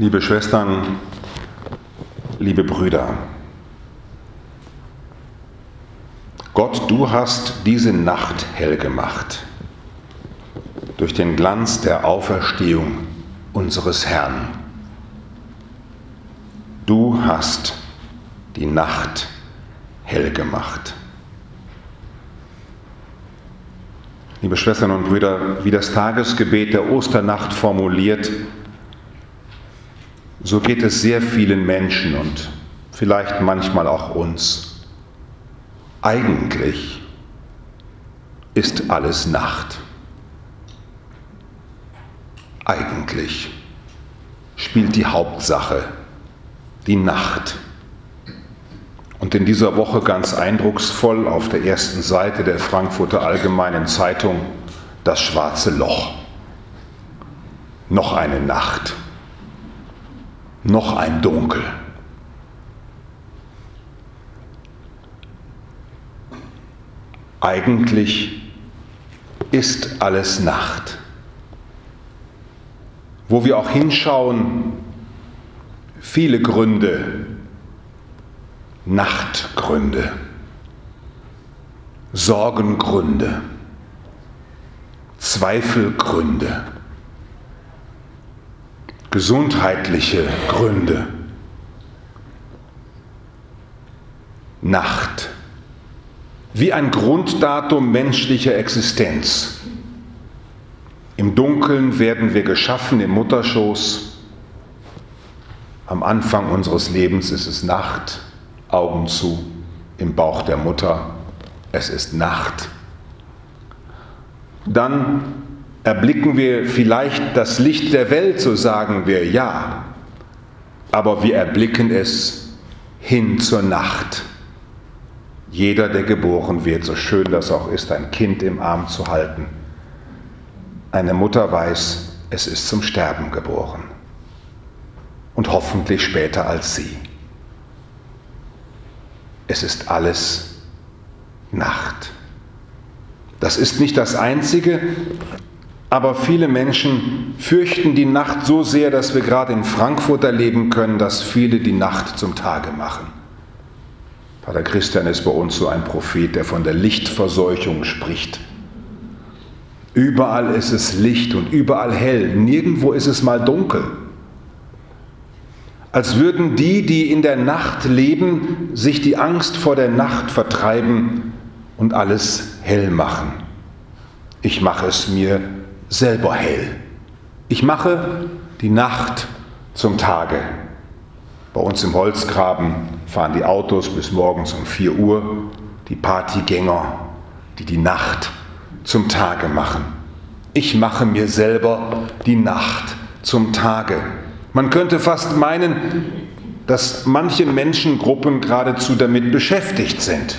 Liebe Schwestern, liebe Brüder, Gott, du hast diese Nacht hell gemacht durch den Glanz der Auferstehung unseres Herrn. Du hast die Nacht hell gemacht. Liebe Schwestern und Brüder, wie das Tagesgebet der Osternacht formuliert, so geht es sehr vielen Menschen und vielleicht manchmal auch uns. Eigentlich ist alles Nacht. Eigentlich spielt die Hauptsache die Nacht. Und in dieser Woche ganz eindrucksvoll auf der ersten Seite der Frankfurter Allgemeinen Zeitung das schwarze Loch. Noch eine Nacht. Noch ein Dunkel. Eigentlich ist alles Nacht. Wo wir auch hinschauen, viele Gründe, Nachtgründe, Sorgengründe, Zweifelgründe, gesundheitliche Gründe, Nacht, wie ein Grunddatum menschlicher Existenz. Im Dunkeln werden wir geschaffen im Mutterschoß. Am Anfang unseres Lebens ist es Nacht. Augen zu im Bauch der Mutter, es ist Nacht. Dann erblicken wir vielleicht das Licht der Welt, so sagen wir ja, aber wir erblicken es hin zur Nacht. Jeder, der geboren wird, so schön das auch ist, ein Kind im Arm zu halten, eine Mutter weiß, es ist zum Sterben geboren und hoffentlich später als sie es ist alles Nacht. Das ist nicht das Einzige, aber viele Menschen fürchten die Nacht so sehr, dass wir gerade in Frankfurt erleben können, dass viele die Nacht zum Tage machen. Pater Christian ist bei uns so ein Prophet, der von der Lichtverseuchung spricht. Überall ist es Licht und überall hell, nirgendwo ist es mal dunkel als würden die, die in der Nacht leben, sich die Angst vor der Nacht vertreiben und alles hell machen. Ich mache es mir selber hell. Ich mache die Nacht zum Tage. Bei uns im Holzgraben fahren die Autos bis morgens um 4 Uhr, die Partygänger, die die Nacht zum Tage machen. Ich mache mir selber die Nacht zum Tage. Man könnte fast meinen, dass manche Menschengruppen geradezu damit beschäftigt sind,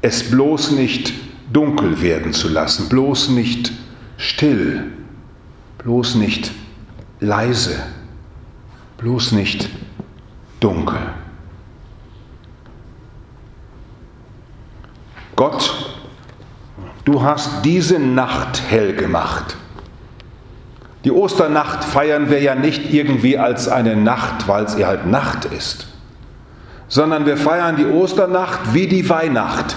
es bloß nicht dunkel werden zu lassen, bloß nicht still, bloß nicht leise, bloß nicht dunkel. Gott, du hast diese Nacht hell gemacht die Osternacht feiern wir ja nicht irgendwie als eine Nacht, weil es ihr halt Nacht ist, sondern wir feiern die Osternacht wie die Weihnacht.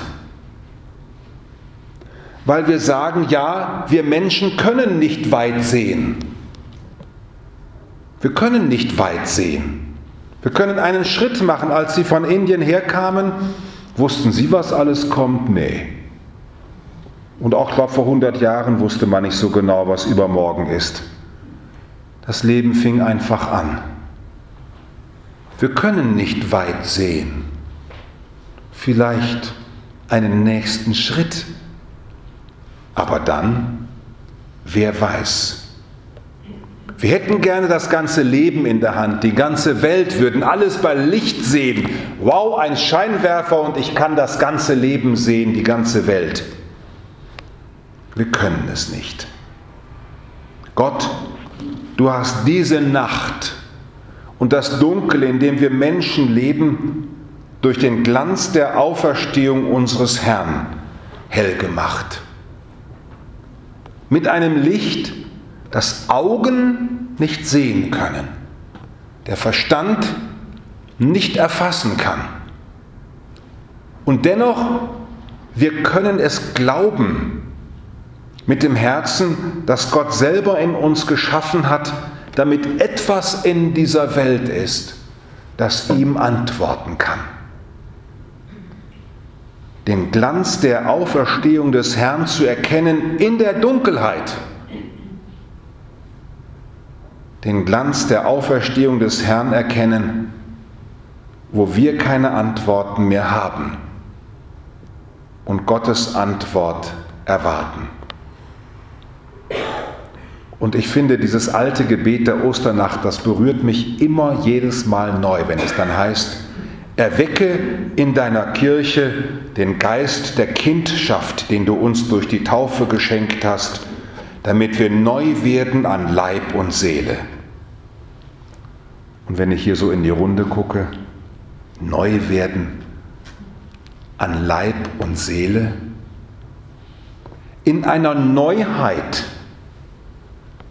Weil wir sagen, ja, wir Menschen können nicht weit sehen. Wir können nicht weit sehen. Wir können einen Schritt machen. Als sie von Indien herkamen, wussten sie, was alles kommt? Nee. Und auch, glaube vor 100 Jahren wusste man nicht so genau, was übermorgen ist. Das Leben fing einfach an. Wir können nicht weit sehen. Vielleicht einen nächsten Schritt. Aber dann, wer weiß. Wir hätten gerne das ganze Leben in der Hand, die ganze Welt, würden alles bei Licht sehen. Wow, ein Scheinwerfer und ich kann das ganze Leben sehen, die ganze Welt. Wir können es nicht. Gott Du hast diese Nacht und das Dunkel, in dem wir Menschen leben, durch den Glanz der Auferstehung unseres Herrn hell gemacht. Mit einem Licht, das Augen nicht sehen können, der Verstand nicht erfassen kann. Und dennoch, wir können es glauben mit dem Herzen, dass Gott selber in uns geschaffen hat, damit etwas in dieser Welt ist, das ihm antworten kann. Den Glanz der Auferstehung des Herrn zu erkennen in der Dunkelheit. Den Glanz der Auferstehung des Herrn erkennen, wo wir keine Antworten mehr haben und Gottes Antwort erwarten. Und ich finde, dieses alte Gebet der Osternacht, das berührt mich immer jedes Mal neu, wenn es dann heißt, erwecke in deiner Kirche den Geist der Kindschaft, den du uns durch die Taufe geschenkt hast, damit wir neu werden an Leib und Seele. Und wenn ich hier so in die Runde gucke, neu werden an Leib und Seele, in einer Neuheit,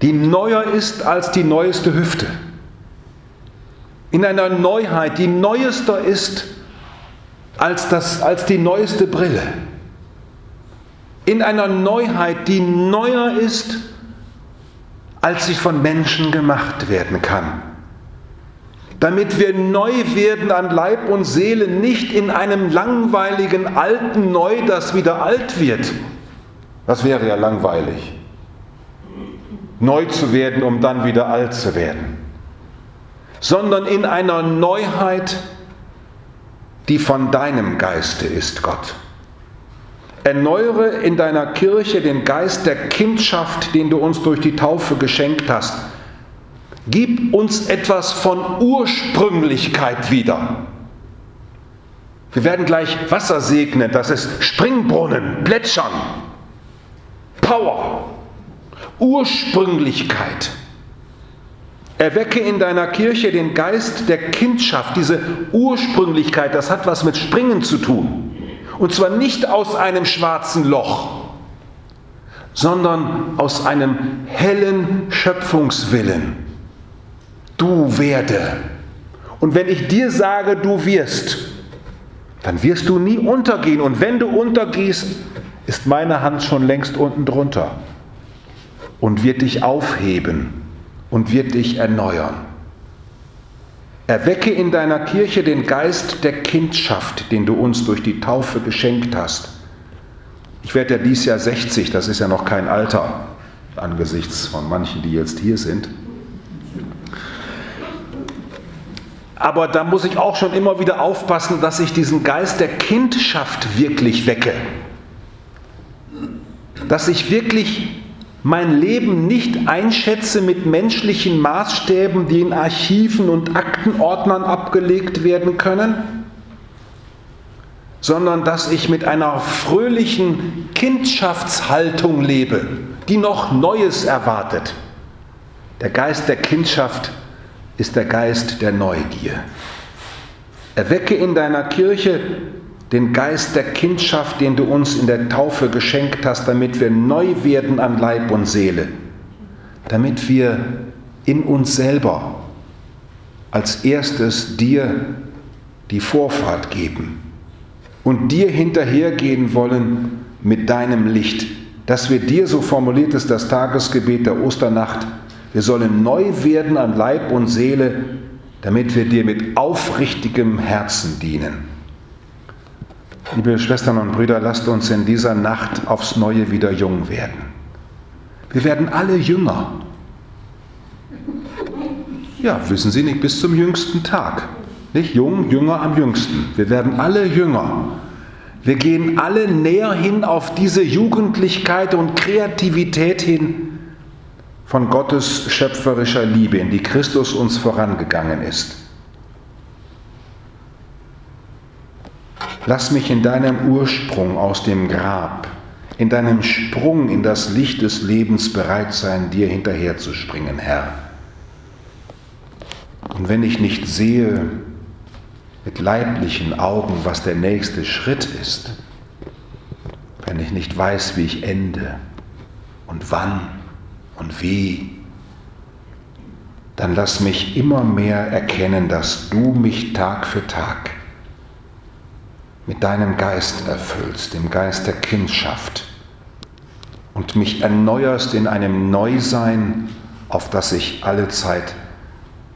die neuer ist als die neueste Hüfte. In einer Neuheit, die neuester ist als, das, als die neueste Brille. In einer Neuheit, die neuer ist, als sie von Menschen gemacht werden kann. Damit wir neu werden an Leib und Seele, nicht in einem langweiligen alten Neu, das wieder alt wird. Das wäre ja langweilig neu zu werden, um dann wieder alt zu werden, sondern in einer Neuheit, die von deinem Geiste ist, Gott. Erneuere in deiner Kirche den Geist der Kindschaft, den du uns durch die Taufe geschenkt hast. Gib uns etwas von Ursprünglichkeit wieder. Wir werden gleich Wasser segnen, das ist Springbrunnen, Plätschern, Power. Ursprünglichkeit. Erwecke in deiner Kirche den Geist der Kindschaft, diese Ursprünglichkeit, das hat was mit Springen zu tun. Und zwar nicht aus einem schwarzen Loch, sondern aus einem hellen Schöpfungswillen. Du werde. Und wenn ich dir sage, du wirst, dann wirst du nie untergehen. Und wenn du untergehst, ist meine Hand schon längst unten drunter und wird dich aufheben und wird dich erneuern. Erwecke in deiner Kirche den Geist der Kindschaft, den du uns durch die Taufe geschenkt hast. Ich werde ja dieses Jahr 60, das ist ja noch kein Alter angesichts von manchen, die jetzt hier sind. Aber da muss ich auch schon immer wieder aufpassen, dass ich diesen Geist der Kindschaft wirklich wecke. Dass ich wirklich mein Leben nicht einschätze mit menschlichen Maßstäben, die in Archiven und Aktenordnern abgelegt werden können, sondern dass ich mit einer fröhlichen Kindschaftshaltung lebe, die noch Neues erwartet. Der Geist der Kindschaft ist der Geist der Neugier. Erwecke in deiner Kirche den Geist der Kindschaft, den du uns in der Taufe geschenkt hast, damit wir neu werden an Leib und Seele, damit wir in uns selber als erstes dir die Vorfahrt geben und dir hinterhergehen wollen mit deinem Licht, dass wir dir, so formuliert es das Tagesgebet der Osternacht, wir sollen neu werden an Leib und Seele, damit wir dir mit aufrichtigem Herzen dienen. Liebe Schwestern und Brüder, lasst uns in dieser Nacht aufs Neue wieder jung werden. Wir werden alle jünger. Ja, wissen Sie nicht, bis zum jüngsten Tag. Nicht jung, jünger am jüngsten. Wir werden alle jünger. Wir gehen alle näher hin auf diese Jugendlichkeit und Kreativität hin von Gottes schöpferischer Liebe, in die Christus uns vorangegangen ist. Lass mich in deinem Ursprung aus dem Grab, in deinem Sprung in das Licht des Lebens bereit sein, dir hinterherzuspringen, Herr. Und wenn ich nicht sehe mit leiblichen Augen, was der nächste Schritt ist, wenn ich nicht weiß, wie ich ende und wann und wie, dann lass mich immer mehr erkennen, dass du mich Tag für Tag mit deinem Geist erfüllst, dem Geist der Kindschaft, und mich erneuerst in einem Neusein, auf das ich alle Zeit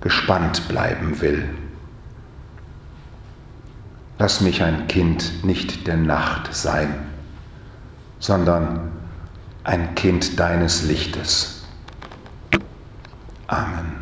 gespannt bleiben will. Lass mich ein Kind nicht der Nacht sein, sondern ein Kind deines Lichtes. Amen.